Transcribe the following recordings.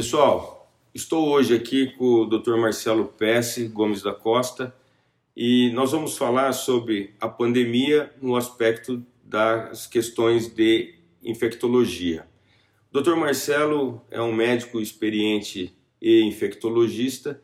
Pessoal, estou hoje aqui com o Dr. Marcelo Pesce Gomes da Costa e nós vamos falar sobre a pandemia no aspecto das questões de infectologia. O Dr. Marcelo é um médico experiente e infectologista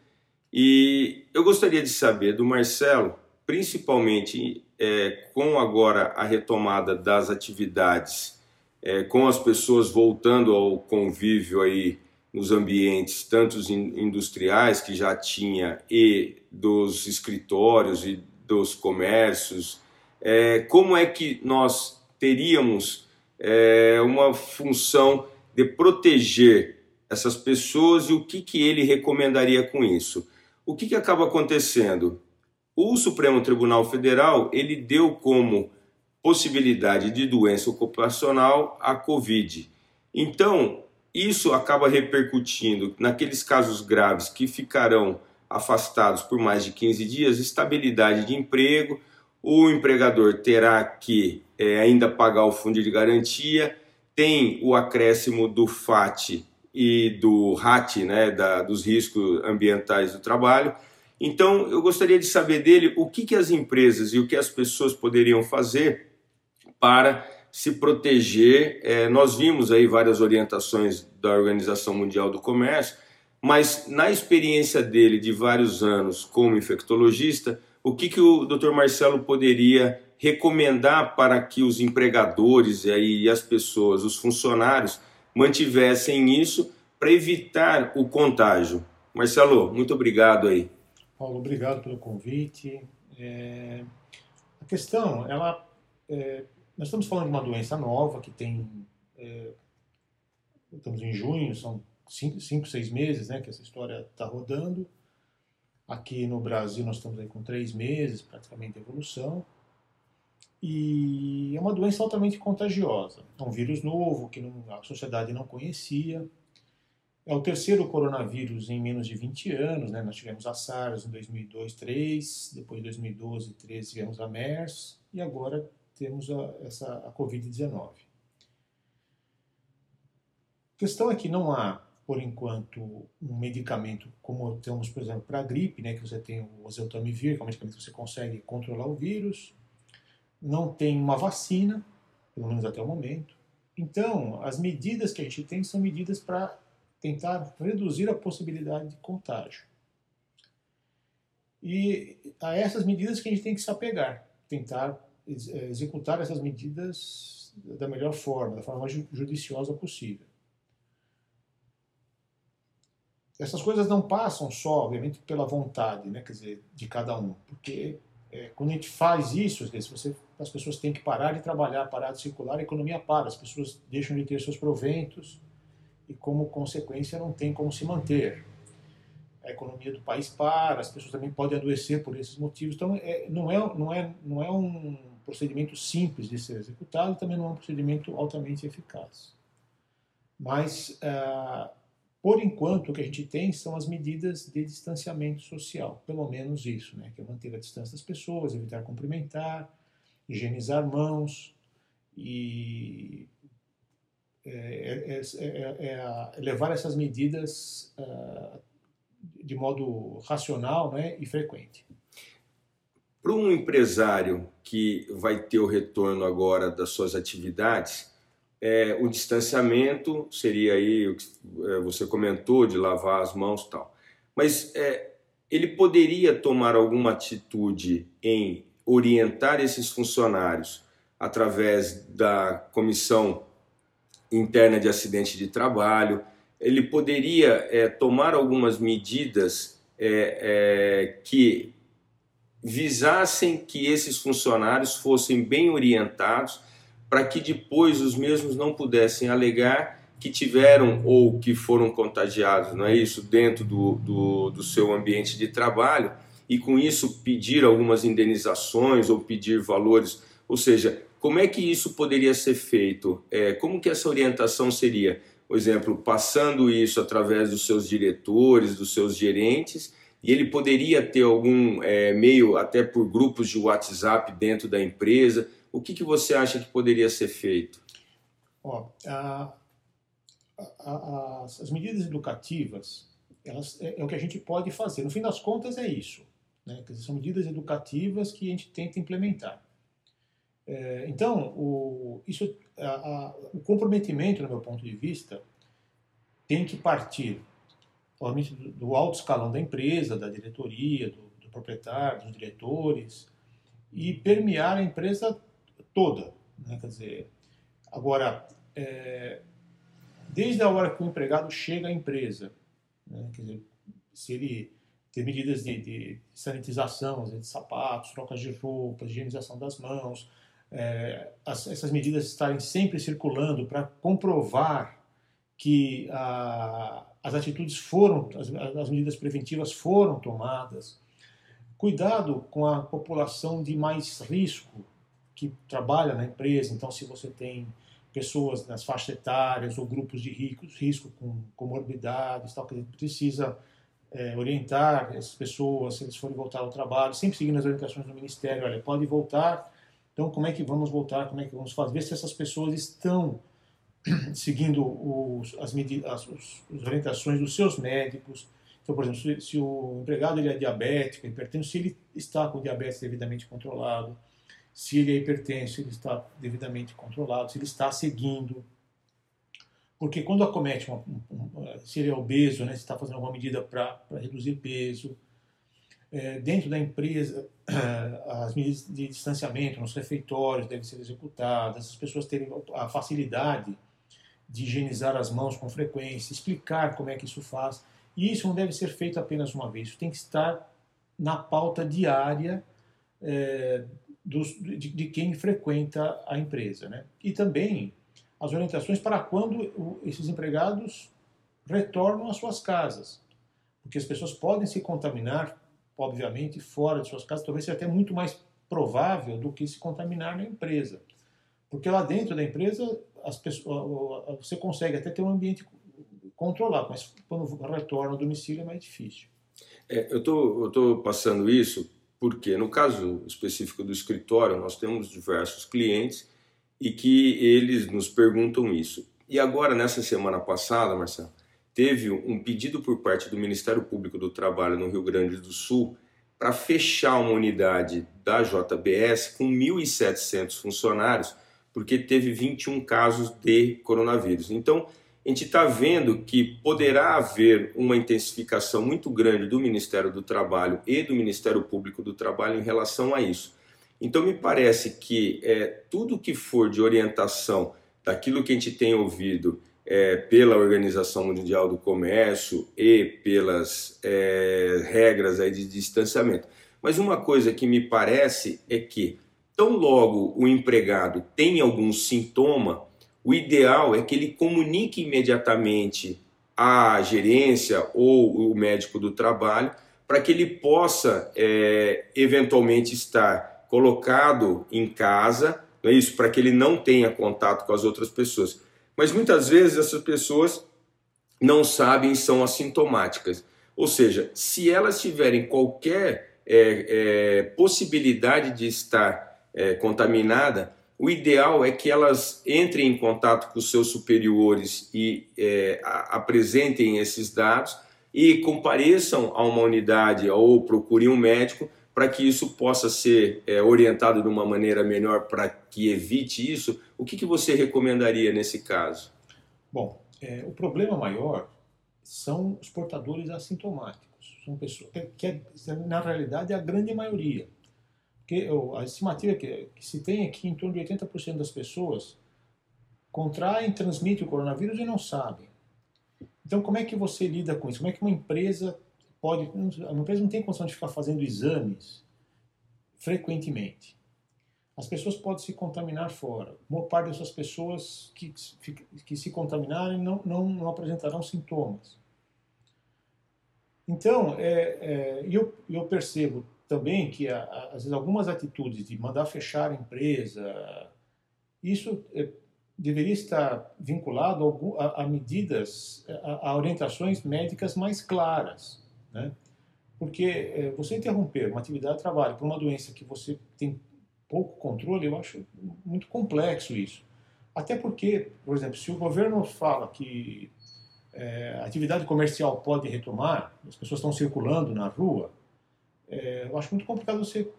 e eu gostaria de saber do Marcelo, principalmente é, com agora a retomada das atividades, é, com as pessoas voltando ao convívio aí nos ambientes, tanto industriais que já tinha e dos escritórios e dos comércios, é, como é que nós teríamos é, uma função de proteger essas pessoas e o que, que ele recomendaria com isso. O que, que acaba acontecendo? O Supremo Tribunal Federal ele deu como possibilidade de doença ocupacional a Covid. Então, isso acaba repercutindo naqueles casos graves que ficarão afastados por mais de 15 dias, estabilidade de emprego, o empregador terá que é, ainda pagar o fundo de garantia tem o acréscimo do FAT e do RAT, né, da, dos riscos ambientais do trabalho. Então, eu gostaria de saber dele o que, que as empresas e o que as pessoas poderiam fazer para se proteger. É, nós vimos aí várias orientações da Organização Mundial do Comércio, mas na experiência dele de vários anos como infectologista, o que, que o Dr. Marcelo poderia recomendar para que os empregadores e, aí, as pessoas, os funcionários, mantivessem isso para evitar o contágio. Marcelo, muito obrigado aí. Paulo, obrigado pelo convite. É... A questão, ela, é... nós estamos falando de uma doença nova que tem, é... estamos em junho, são cinco, cinco, seis meses, né, que essa história está rodando. Aqui no Brasil nós estamos aí com três meses, praticamente evolução. E é uma doença altamente contagiosa. É um vírus novo que não, a sociedade não conhecia. É o terceiro coronavírus em menos de 20 anos. Né? Nós tivemos a SARS em 2002, 2003, depois em 2012, 2013 tivemos a MERS e agora temos a, essa, a Covid-19. A questão é que não há, por enquanto, um medicamento como temos, por exemplo, para a gripe, né, que você tem o oseltamivir, que é um medicamento que você consegue controlar o vírus, não tem uma vacina, pelo menos até o momento. Então, as medidas que a gente tem são medidas para tentar reduzir a possibilidade de contágio. E a essas medidas que a gente tem que se apegar, tentar executar essas medidas da melhor forma, da forma mais judiciosa possível. Essas coisas não passam só, obviamente, pela vontade, né, quer dizer, de cada um, porque é, quando a gente faz isso, se você, as pessoas têm que parar de trabalhar, parar de circular, a economia para, as pessoas deixam de ter seus proventos e, como consequência, não tem como se manter. A economia do país para, as pessoas também podem adoecer por esses motivos. Então, é, não, é, não, é, não é um procedimento simples de ser executado, também não é um procedimento altamente eficaz. Mas, ah, por enquanto, o que a gente tem são as medidas de distanciamento social, pelo menos isso, né? que é manter a distância das pessoas, evitar cumprimentar, higienizar mãos e é, é, é, é levar essas medidas de modo racional né, e frequente. Para um empresário que vai ter o retorno agora das suas atividades, é, o distanciamento seria aí o que é, você comentou de lavar as mãos tal. Mas é, ele poderia tomar alguma atitude em orientar esses funcionários através da comissão interna de acidente de trabalho. Ele poderia é, tomar algumas medidas é, é, que visassem que esses funcionários fossem bem orientados para que depois os mesmos não pudessem alegar que tiveram ou que foram contagiados, não é isso, dentro do, do, do seu ambiente de trabalho e com isso pedir algumas indenizações ou pedir valores, ou seja, como é que isso poderia ser feito? É, como que essa orientação seria? Por exemplo, passando isso através dos seus diretores, dos seus gerentes, e ele poderia ter algum é, meio, até por grupos de WhatsApp dentro da empresa, o que, que você acha que poderia ser feito? Ó, a, as, as medidas educativas elas, é, é, o que a gente pode fazer. No fim das contas, é isso. Né? São medidas educativas que a gente tenta implementar. É, então, o, isso, a, a, o comprometimento, no meu ponto de vista, tem que partir, obviamente, do, do alto escalão da empresa, da diretoria, do, do proprietário, dos diretores, e permear a empresa toda. Né? Quer dizer, agora, é, desde a hora que o empregado chega à empresa, né? quer dizer, se ele ter medidas de, de sanitização, de sapatos, trocas de roupas, higienização das mãos, é, as, essas medidas estarem sempre circulando para comprovar que a, as atitudes foram, as, as medidas preventivas foram tomadas. Cuidado com a população de mais risco que trabalha na empresa. Então, se você tem pessoas nas faixas etárias ou grupos de ricos, risco com comorbidades, tal, que precisa é, orientar essas pessoas se eles forem voltar ao trabalho, sempre seguindo as orientações do Ministério. Olha, pode voltar. Então, como é que vamos voltar? Como é que vamos fazer? Ver se essas pessoas estão seguindo os, as, as, as orientações dos seus médicos. Então, por exemplo, se, se o empregado ele é diabético, hipertenso, se ele está com diabetes devidamente controlado, se ele é hipertenso, ele está devidamente controlado, se ele está seguindo. Porque quando acomete, uma, um, se ele é obeso, né, se está fazendo alguma medida para reduzir peso, é, dentro da empresa, as medidas de distanciamento nos refeitórios devem ser executadas, as pessoas terem a facilidade de higienizar as mãos com frequência, explicar como é que isso faz. E isso não deve ser feito apenas uma vez, isso tem que estar na pauta diária é, dos, de, de, quem frequenta a empresa. Né? E também as orientações para quando esses empregados retornam às suas casas. Porque as pessoas podem se contaminar, obviamente, fora de suas casas, talvez seja até muito mais provável do que se contaminar na empresa. Porque lá dentro da empresa as pessoas, você consegue até ter um ambiente controlado, mas quando retorna ao domicílio é mais difícil. É, eu tô, estou passando isso porque, no caso específico do escritório, nós temos diversos clientes e que eles nos perguntam isso. E agora, nessa semana passada, Marcelo, teve um pedido por parte do Ministério Público do Trabalho no Rio Grande do Sul para fechar uma unidade da JBS com 1.700 funcionários porque teve 21 casos de coronavírus. Então, a gente está vendo que poderá haver uma intensificação muito grande do Ministério do Trabalho e do Ministério Público do Trabalho em relação a isso. Então, me parece que é, tudo que for de orientação daquilo que a gente tem ouvido é, pela Organização Mundial do Comércio e pelas é, regras aí de distanciamento. Mas uma coisa que me parece é que Tão logo o empregado tem algum sintoma, o ideal é que ele comunique imediatamente à gerência ou o médico do trabalho para que ele possa é, eventualmente estar colocado em casa, é isso, para que ele não tenha contato com as outras pessoas. Mas muitas vezes essas pessoas não sabem são assintomáticas. Ou seja, se elas tiverem qualquer é, é, possibilidade de estar é, contaminada, o ideal é que elas entrem em contato com os seus superiores e é, apresentem esses dados e compareçam a uma unidade ou procurem um médico para que isso possa ser é, orientado de uma maneira melhor para que evite isso. O que, que você recomendaria nesse caso? Bom, é, o problema maior são os portadores assintomáticos. São pessoas que, é, na realidade, é a grande maioria. Porque a estimativa que, que se tem é que em torno de 80% das pessoas contraem, transmitem o coronavírus e não sabem. Então, como é que você lida com isso? Como é que uma empresa pode. Uma empresa não tem condição de ficar fazendo exames frequentemente. As pessoas podem se contaminar fora. Uma parte dessas pessoas que, que se contaminarem não, não, não apresentarão sintomas. Então, é, é, eu, eu percebo também que às vezes algumas atitudes de mandar fechar a empresa, isso é, deveria estar vinculado a, medidas, a, a, orientações médicas mais claras, né? Porque é, você interromper uma atividade de trabalho por uma doença que você tem pouco controle, eu acho muito complexo isso. Até porque, por exemplo, se o governo fala que é, a atividade comercial pode retomar, as pessoas estão circulando na rua, é, eu acho muito complicado você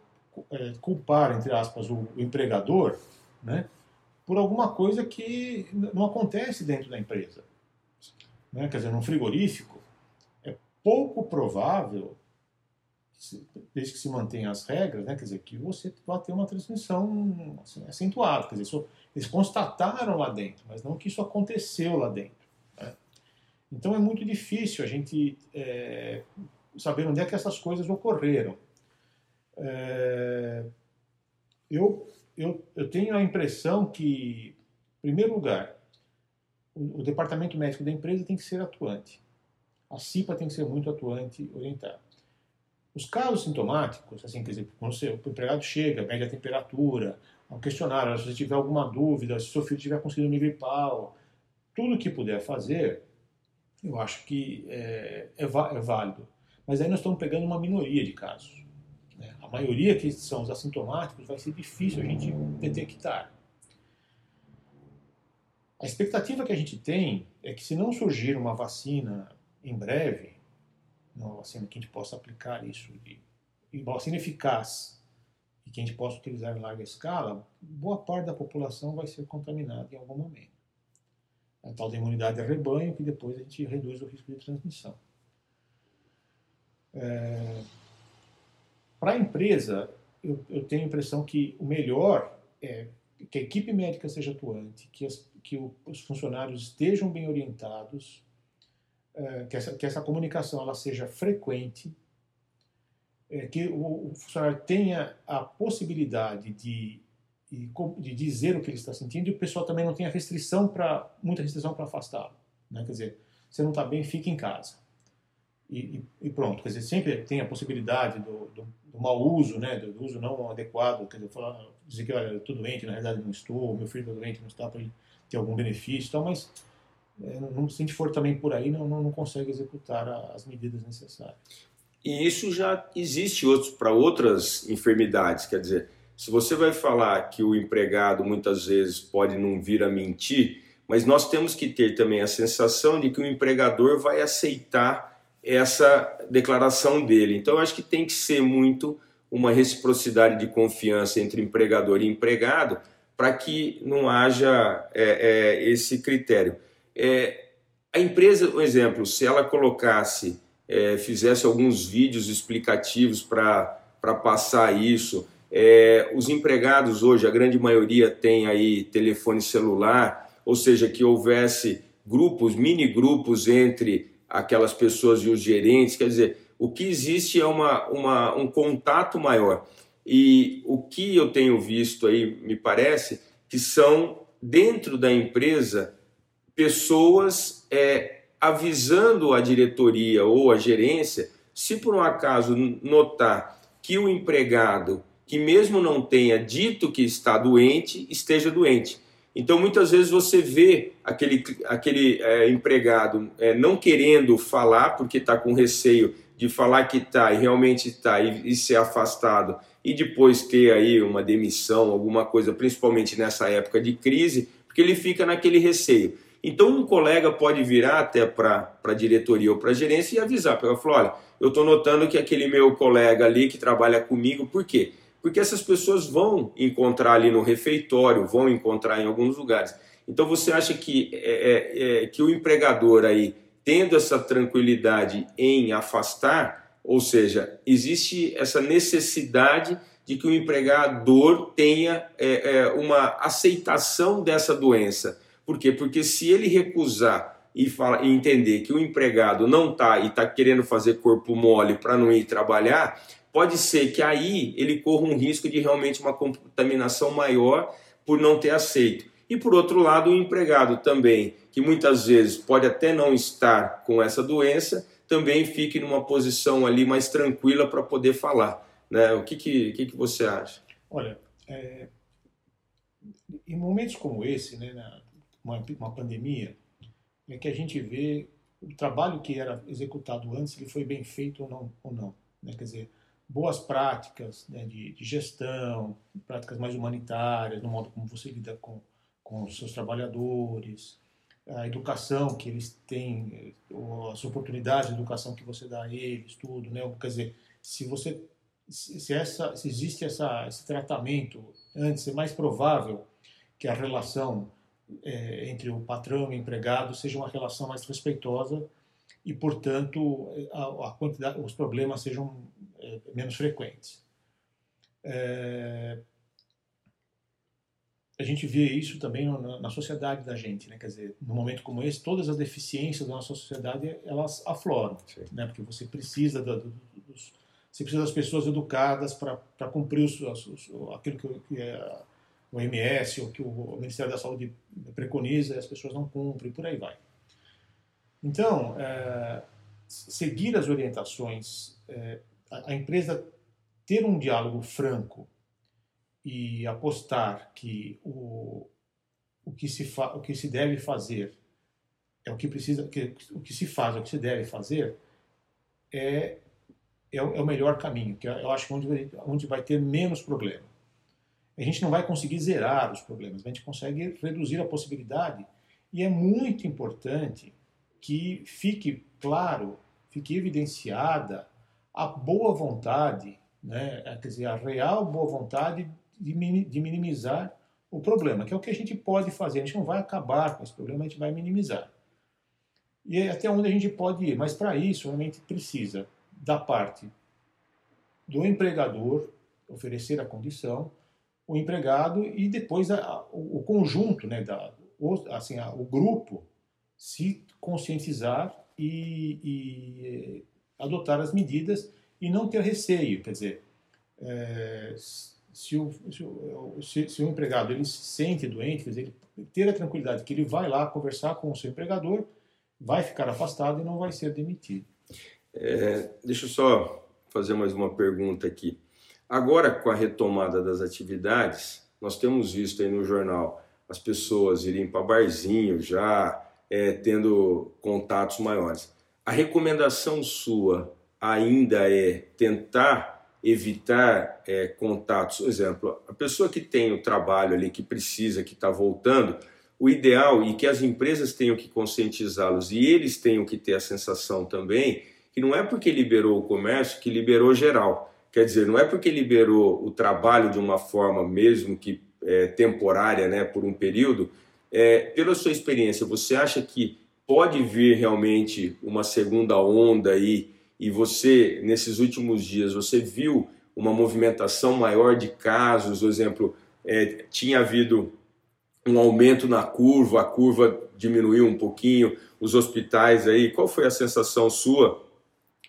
é, culpar, entre aspas, o, empregador né, por alguma coisa que não acontece dentro da empresa. Né? Quer dizer, num frigorífico, é pouco provável, desde que se mantenha as regras, né, quer dizer, que você vai ter uma transmissão assim, acentuada. Quer dizer, eles constataram lá dentro, mas não que isso aconteceu lá dentro. Né? Então é muito difícil a gente é, saber onde é que essas coisas ocorreram. É, eu, eu, eu tenho a impressão que, em primeiro lugar, o, o, departamento médico da empresa tem que ser atuante. A CIPA tem que ser muito atuante, orientada. Os casos sintomáticos, assim, quer dizer, quando o empregado chega, mede a temperatura, ao questionário, se tiver alguma dúvida, se seu filho tiver com síndrome gripal, tudo que puder fazer, eu acho que é, é, é válido. Mas aí nós estamos pegando uma minoria de casos. Né? A maioria que são os assintomáticos vai ser difícil a gente detectar. A expectativa que a gente tem é que se não surgir uma vacina em breve, uma vacina que a gente possa aplicar isso, de, uma vacina eficaz e que a gente possa utilizar em larga escala, boa parte da população vai ser contaminada em algum momento. A tal da imunidade de rebanho, que depois a gente reduz o risco de transmissão. É, Para a empresa, eu, eu, tenho a impressão que o melhor é que a equipe médica seja atuante, que, as, que o, os funcionários estejam bem orientados, é, que, essa, que essa comunicação ela seja frequente, é, que o, o, funcionário tenha a possibilidade de, de, de, dizer o que ele está sentindo e o pessoal também não tenha restrição para muita restrição para afastá-lo. Né? Quer dizer, você não está bem, fique em casa e, e, pronto. Quer dizer, sempre tem a possibilidade do, do, do mau uso, né, do, do, uso não adequado, quer dizer, falar, dizer que olha, eu estou doente, na realidade não estou, meu filho está doente, não está para ter algum benefício, tal, mas é, não, se a gente for também por aí, não, não, não consegue executar as medidas necessárias. E isso já existe para outras enfermidades, quer dizer, se você vai falar que o empregado muitas vezes pode não vir a mentir, mas nós temos que ter também a sensação de que o empregador vai aceitar essa declaração dele. Então, acho que tem que ser muito uma reciprocidade de confiança entre empregador e empregado para que não haja é, é, esse critério. É, a empresa, por exemplo, se ela colocasse, é, fizesse alguns vídeos explicativos para passar isso, é, os empregados hoje, a grande maioria tem aí telefone celular, ou seja, que houvesse grupos, mini grupos entre aquelas pessoas e os gerentes. Quer dizer, o que existe é uma, uma, um contato maior. E o que eu tenho visto aí, me parece, que são dentro da empresa pessoas é, avisando a diretoria ou a gerência, se por um acaso notar que o empregado, que mesmo não tenha dito que está doente, esteja doente. Então, muitas vezes você vê aquele, aquele é, empregado é, não querendo falar, porque está com receio de falar que está e realmente está e, e, ser afastado, e depois ter aí uma demissão, alguma coisa, principalmente nessa época de crise, porque ele fica naquele receio. Então, um colega pode virar até para a diretoria ou para a gerência e avisar, para ela falar: olha, eu estou notando que aquele meu colega ali que trabalha comigo, por quê? Porque essas pessoas vão encontrar ali no refeitório, vão encontrar em alguns lugares. Então você acha que, é, é, é, que o empregador aí, tendo essa tranquilidade em afastar, ou seja, existe essa necessidade de que o empregador tenha é, é uma aceitação dessa doença. Por quê? Porque se ele recusar e, fala, e entender que o empregado não está e está querendo fazer corpo mole para não ir trabalhar, pode ser que aí ele corra um risco de realmente uma contaminação maior por não ter aceito. E por outro lado, o empregado também, que muitas vezes pode até não estar com essa doença, também fique numa posição ali mais tranquila para poder falar. Né? O que, que, que, que você acha? Olha, é, em momentos como esse, né, uma, uma pandemia, é que a gente vê o trabalho que era executado antes, ele foi bem feito ou não. Ou não né? Quer dizer, boas práticas né, de, de, gestão, práticas mais humanitárias, no modo como você lida com, com os seus trabalhadores, a educação que eles têm, as oportunidades de educação que você dá a eles, tudo, né? Quer dizer, se você se, essa, se existe essa, esse tratamento antes, é mais provável que a relação é, entre o patrão e o empregado seja uma relação mais respeitosa e, portanto, a, a quantidade, os problemas sejam menos frequentes. É, a gente vê isso também na, na, sociedade da gente, né? Quer dizer, num momento como esse, todas as deficiências da nossa sociedade elas afloram, Sim. né? Porque você precisa da, dos, você precisa das pessoas educadas para cumprir os, os, aquilo que, que é o MS ou que o Ministério da Saúde preconiza e as pessoas não cumprem, por aí vai. Então, é, seguir as orientações, é, a, empresa ter um diálogo franco e apostar que o, o, que, se fa, o que se deve fazer é o que precisa, que, o que se faz, é o que se deve fazer, é é o, é o melhor caminho, que eu acho que onde, onde vai ter menos problema. A gente não vai conseguir zerar os problemas, a gente consegue reduzir a possibilidade e é muito importante que fique claro, fique evidenciada a boa vontade, né, é, quer dizer, a real boa vontade de, minimizar o problema, que é o que a gente pode fazer. A gente não vai acabar com esse problema, a gente vai minimizar. E é até onde a gente pode ir, mas para isso realmente precisa da parte do empregador oferecer a condição, o empregado e depois a, o, o, conjunto, né, da, o, assim, a, o grupo se conscientizar e, e, adotar as medidas e não ter receio, quer dizer, é, se, o, se, o, se, se, o empregado ele se sente doente, quer dizer, ele ter a tranquilidade que ele vai lá conversar com o seu empregador, vai ficar afastado e não vai ser demitido. É, deixa eu só fazer mais uma pergunta aqui. Agora, com a retomada das atividades, nós temos visto aí no jornal as pessoas irem para barzinho já, é, tendo contatos maiores. A recomendação sua ainda é tentar evitar é, contatos. Por exemplo, a pessoa que tem o trabalho ali, que precisa, que está voltando, o ideal e que as empresas tenham que conscientizá-los e eles tenham que ter a sensação também que não é porque liberou o comércio que liberou geral. Quer dizer, não é porque liberou o trabalho de uma forma mesmo que é, temporária, né, por um período. É, pela sua experiência, você acha que pode vir realmente uma segunda onda aí e você, nesses últimos dias, você viu uma movimentação maior de casos, por exemplo, é, tinha havido um aumento na curva, a curva diminuiu um pouquinho, os hospitais aí, qual foi a sensação sua?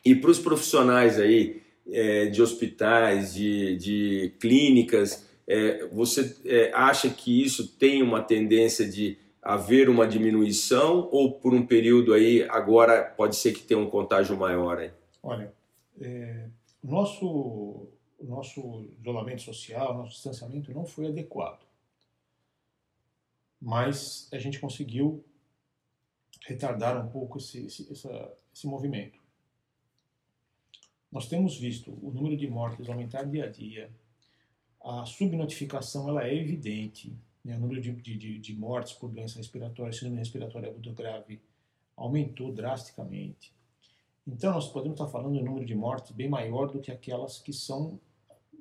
E para os profissionais aí é, de hospitais, de, de clínicas, é, você é, acha que isso tem uma tendência de haver uma diminuição ou por um período aí agora pode ser que tenha um contágio maior? Olha, é, nosso, nosso isolamento social, nosso distanciamento não foi adequado. Mas a gente conseguiu retardar um pouco esse, esse, essa, esse movimento. Nós temos visto o número de mortes aumentar dia a dia, a subnotificação ela é evidente, né? o número de, de, de mortes por doença respiratória, síndrome respiratória aguda grave, aumentou drasticamente. Então, nós podemos estar falando de um número de mortes bem maior do que aquelas que são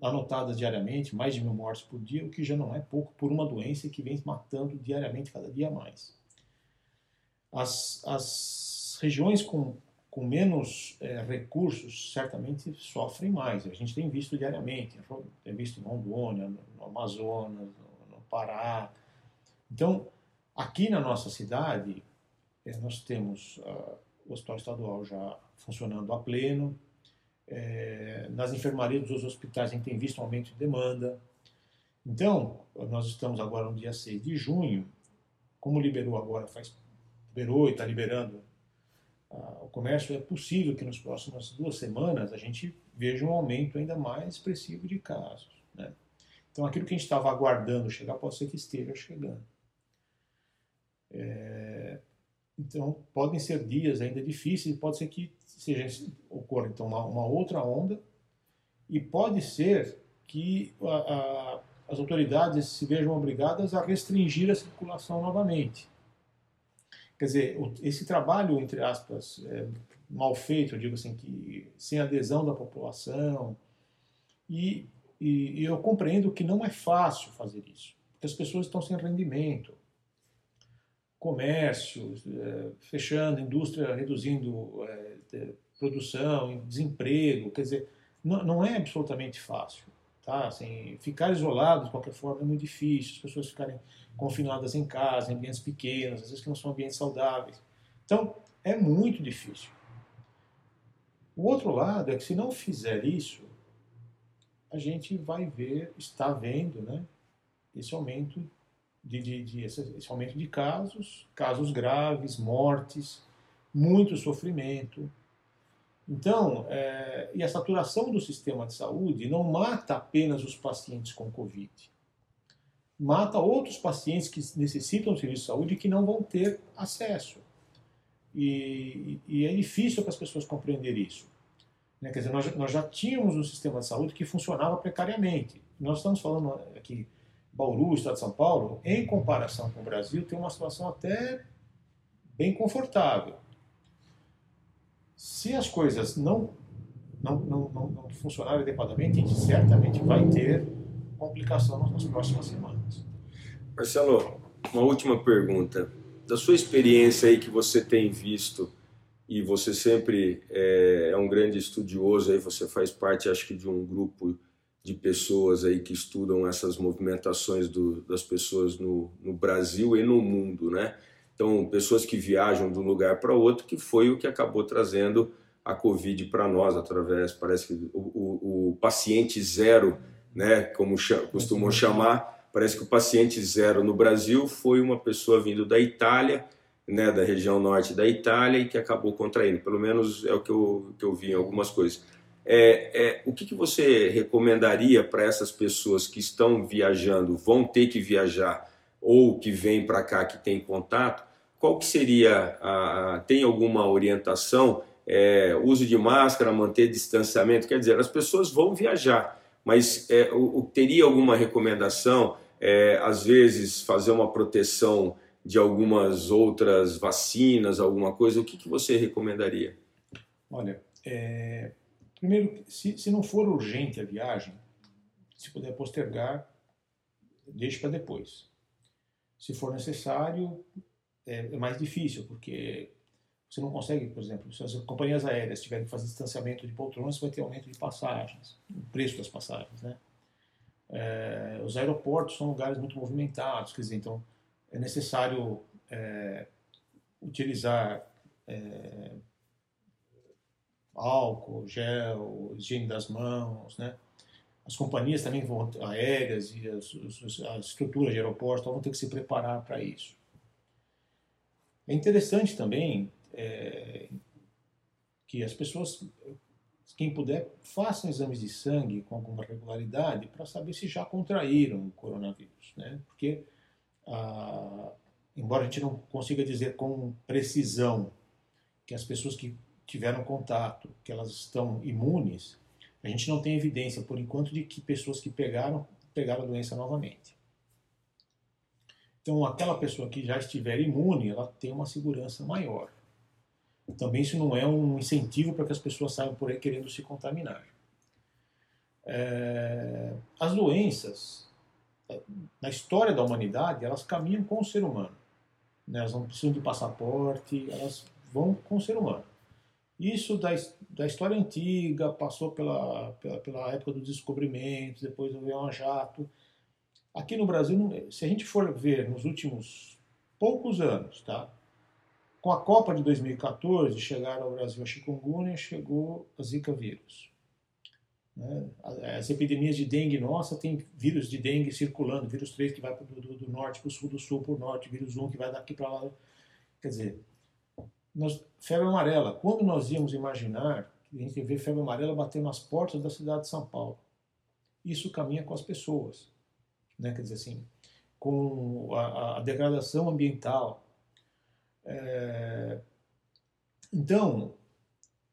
anotadas diariamente, mais de mil mortes por dia, o que já não é pouco por uma doença que vem matando diariamente, cada dia mais. As, as regiões com com menos é, recursos certamente sofrem mais. A gente tem visto diariamente, tem visto em Rondônia, no Amazonas, Pará. Então, aqui na nossa cidade, é, nós temos uh, o Hospital Estadual já funcionando a pleno, é, nas enfermarias dos hospitais a gente tem visto um aumento de demanda. Então, nós estamos agora no dia 6 de junho, como liberou agora, faz, liberou e está liberando o comércio, é possível que nas próximas duas semanas a gente veja um aumento ainda mais expressivo de casos. Né? Então, aquilo que a gente estava aguardando chegar pode ser que esteja chegando. É, então, podem ser dias ainda difíceis, pode ser que seja, ocorra então, uma, uma outra onda, e pode ser que a, a, as autoridades se vejam obrigadas a restringir a circulação novamente. Quer dizer, esse trabalho, entre aspas, é, mal feito, eu digo assim, que sem adesão da população, e, e, e eu compreendo que não é fácil fazer isso, porque as pessoas estão sem rendimento, comércio é, fechando, indústria reduzindo é, produção, desemprego, quer dizer, não, não é absolutamente fácil. Tá? Assim, ficar isolado, de qualquer forma, é muito difícil, as pessoas ficarem confinadas em casa, em ambientes pequenos, às vezes que não são ambientes saudáveis. Então, é muito difícil. O outro lado é que se não fizer isso, a gente vai ver, está vendo, né, esse aumento de, de, de esse, esse, aumento de casos, casos graves, mortes, muito sofrimento. Então, é, e a saturação do sistema de saúde não mata apenas os pacientes com Covid mata outros pacientes que necessitam do serviço de saúde e que não vão ter acesso. E, e é difícil para as pessoas compreender isso. Né? Quer dizer, nós, nós já tínhamos um sistema de saúde que funcionava precariamente. Nós estamos falando aqui, Bauru, Estado de São Paulo, em comparação com o Brasil, tem uma situação até bem confortável. Se as coisas não, não, não, não, não funcionarem adequadamente, a gente certamente vai ter complicação nas próximas semanas. Marcelo, uma última pergunta. Da sua experiência aí que você tem visto, e você sempre é, é um grande estudioso, aí você faz parte, acho que, de um grupo de pessoas aí que estudam essas movimentações do, das pessoas no, no Brasil e no mundo, né? Então, pessoas que viajam de um lugar para outro, que foi o que acabou trazendo a Covid para nós, através, parece que o, o, o paciente zero né, como costumam chamar. Parece que o paciente zero no Brasil foi uma pessoa vindo da Itália, né, da região norte da Itália, e que acabou contraindo. Pelo menos é o que eu, que eu vi em algumas coisas. É, é, o que, que você recomendaria para essas pessoas que estão viajando, vão ter que viajar, ou que vêm para cá que tem contato? Qual que seria, a, a tem alguma orientação? É, uso de máscara, manter distanciamento, quer dizer, as pessoas vão viajar mas é, o, teria alguma recomendação, é, às vezes, fazer uma proteção de algumas outras vacinas, alguma coisa? O que, que você recomendaria? Olha, é, primeiro, se, se não for urgente a viagem, se puder postergar, deixe para depois. Se for necessário, é, é mais difícil, porque você não consegue, por exemplo, se as companhias aéreas tiverem que fazer distanciamento de poltronas, vai ter aumento de passagens, o preço das passagens, né? É, os aeroportos são lugares muito movimentados, quer dizer, então é necessário é, utilizar é, álcool, gel, higiene das mãos, né? As companhias também vão aéreas e as, as, as estruturas de aeroportos vão ter que se preparar para isso. É interessante também é, que as pessoas, quem puder, façam exames de sangue com alguma regularidade para saber se já contraíram o coronavírus, né? Porque, ah, embora a gente não consiga dizer com precisão que as pessoas que tiveram contato, que elas estão imunes, a gente não tem evidência, por enquanto, de que pessoas que pegaram, pegaram a doença novamente. Então, aquela pessoa que já estiver imune, ela tem uma segurança maior. Também isso não é um incentivo para que as pessoas saiam por aí querendo se contaminar. É, as doenças, na história da humanidade, elas caminham com o ser humano. Né? Elas não precisam de passaporte, elas vão com o ser humano. Isso da, da história antiga, passou pela, pela, pela época do descobrimento, depois do avião a jato. Aqui no Brasil, se a gente for ver nos últimos poucos anos, tá? Com a Copa de 2014, chegaram ao Brasil a chikungunya, chegou a Zika vírus. Né? As epidemias de dengue nossa, tem vírus de dengue circulando, vírus 3 que vai do, do, do norte para o sul, do sul para o norte, vírus 1 que vai daqui para lá. Quer dizer, nós, febre amarela. Quando nós íamos imaginar que a gente vê febre amarela bater nas portas da cidade de São Paulo? Isso caminha com as pessoas. Né? Quer dizer assim, com a, a degradação ambiental, é... Então,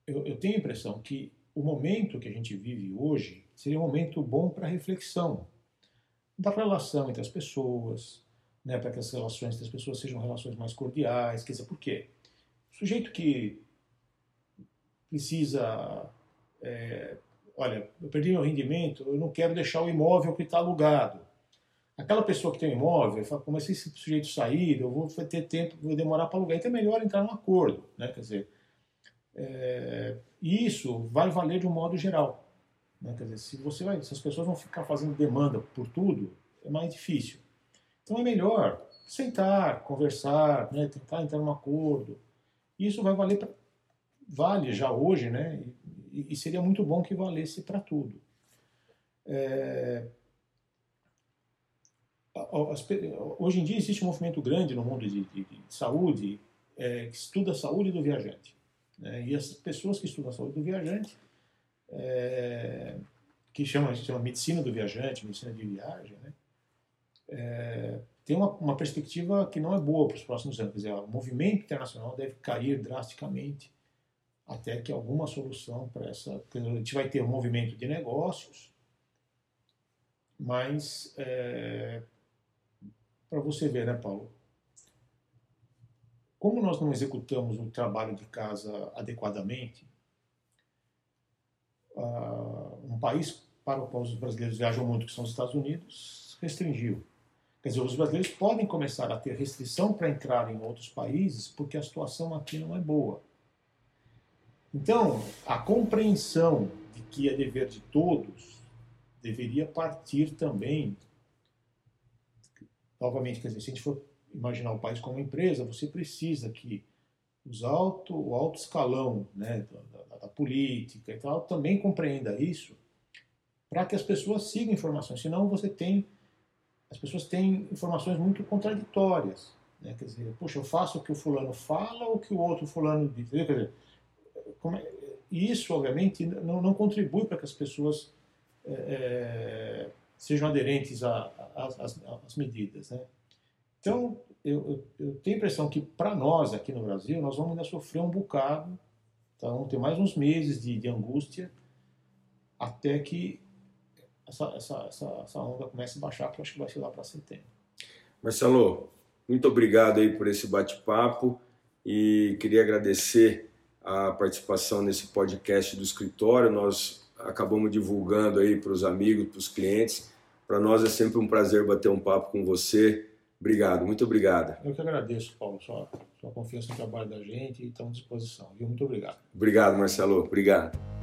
eu, eu, tenho a impressão que o momento que a gente vive hoje seria um momento bom para reflexão. da relação entre as pessoas, né, para que as relações entre as pessoas sejam relações mais cordiais. Quer dizer, por quê? O sujeito que precisa. É, olha, eu perdi meu rendimento, eu não quero deixar o imóvel que está alugado. Aquela pessoa que tem um imóvel fala, mas se esse sujeito sair, eu vou ter tempo, vou demorar para alugar. Então é melhor entrar num acordo. Né? Quer dizer, é, isso vai valer de um modo geral. Né? Quer dizer, se, você vai, se as pessoas vão ficar fazendo demanda por tudo, é mais difícil. Então é melhor sentar, conversar, né? tentar entrar num acordo. Isso vai valer pra, vale já hoje, né? E, e seria muito bom que valesse para tudo. É, hoje em dia existe um movimento grande no mundo de, de, de saúde é, que estuda a saúde do viajante. Né? E as pessoas que estudam a saúde do viajante, é, que chama, chama medicina do viajante, medicina de viagem, né? É, tem uma, uma, perspectiva que não é boa para os próximos anos. Quer dizer, o movimento internacional deve cair drasticamente até que alguma solução para essa. A gente vai ter um movimento de negócios, mas é, para você ver, né, Paulo? Como nós não executamos o trabalho de casa adequadamente, uh, um país para o qual os brasileiros viajam muito, que são os Estados Unidos, restringiu. Quer dizer, os brasileiros podem começar a ter restrição para entrar em outros países porque a situação aqui não é boa. Então, a compreensão de que é dever de todos deveria partir também, novamente, quer dizer, se a gente for imaginar o país como empresa, você precisa que os alto, o alto escalão né, da, da, política e tal também compreenda isso para que as pessoas sigam informações. Senão você tem as pessoas têm informações muito contraditórias. Né? Quer dizer, poxa, eu faço o que o fulano fala ou o que o outro fulano diz. Quer dizer, é, isso, obviamente, não, não contribui para que as pessoas é, sejam aderentes às medidas. Né? Então, eu, eu, eu, tenho a impressão que, para nós aqui no Brasil, nós vamos ainda sofrer um bocado, então vamos ter mais uns meses de, de angústia até que essa, essa, essa, essa onda comece a baixar, que eu acho que vai ser lá para setembro. Marcelo, muito obrigado aí por esse bate-papo e queria agradecer a participação nesse podcast do escritório. Nós acabamos divulgando aí para os amigos, para os clientes. Para nós é sempre um prazer bater um papo com você. Obrigado, muito obrigado. Eu que agradeço, Paulo, sua, sua confiança no trabalho da gente e estamos à disposição. Viu? Muito obrigado. Obrigado, Marcelo. Obrigado.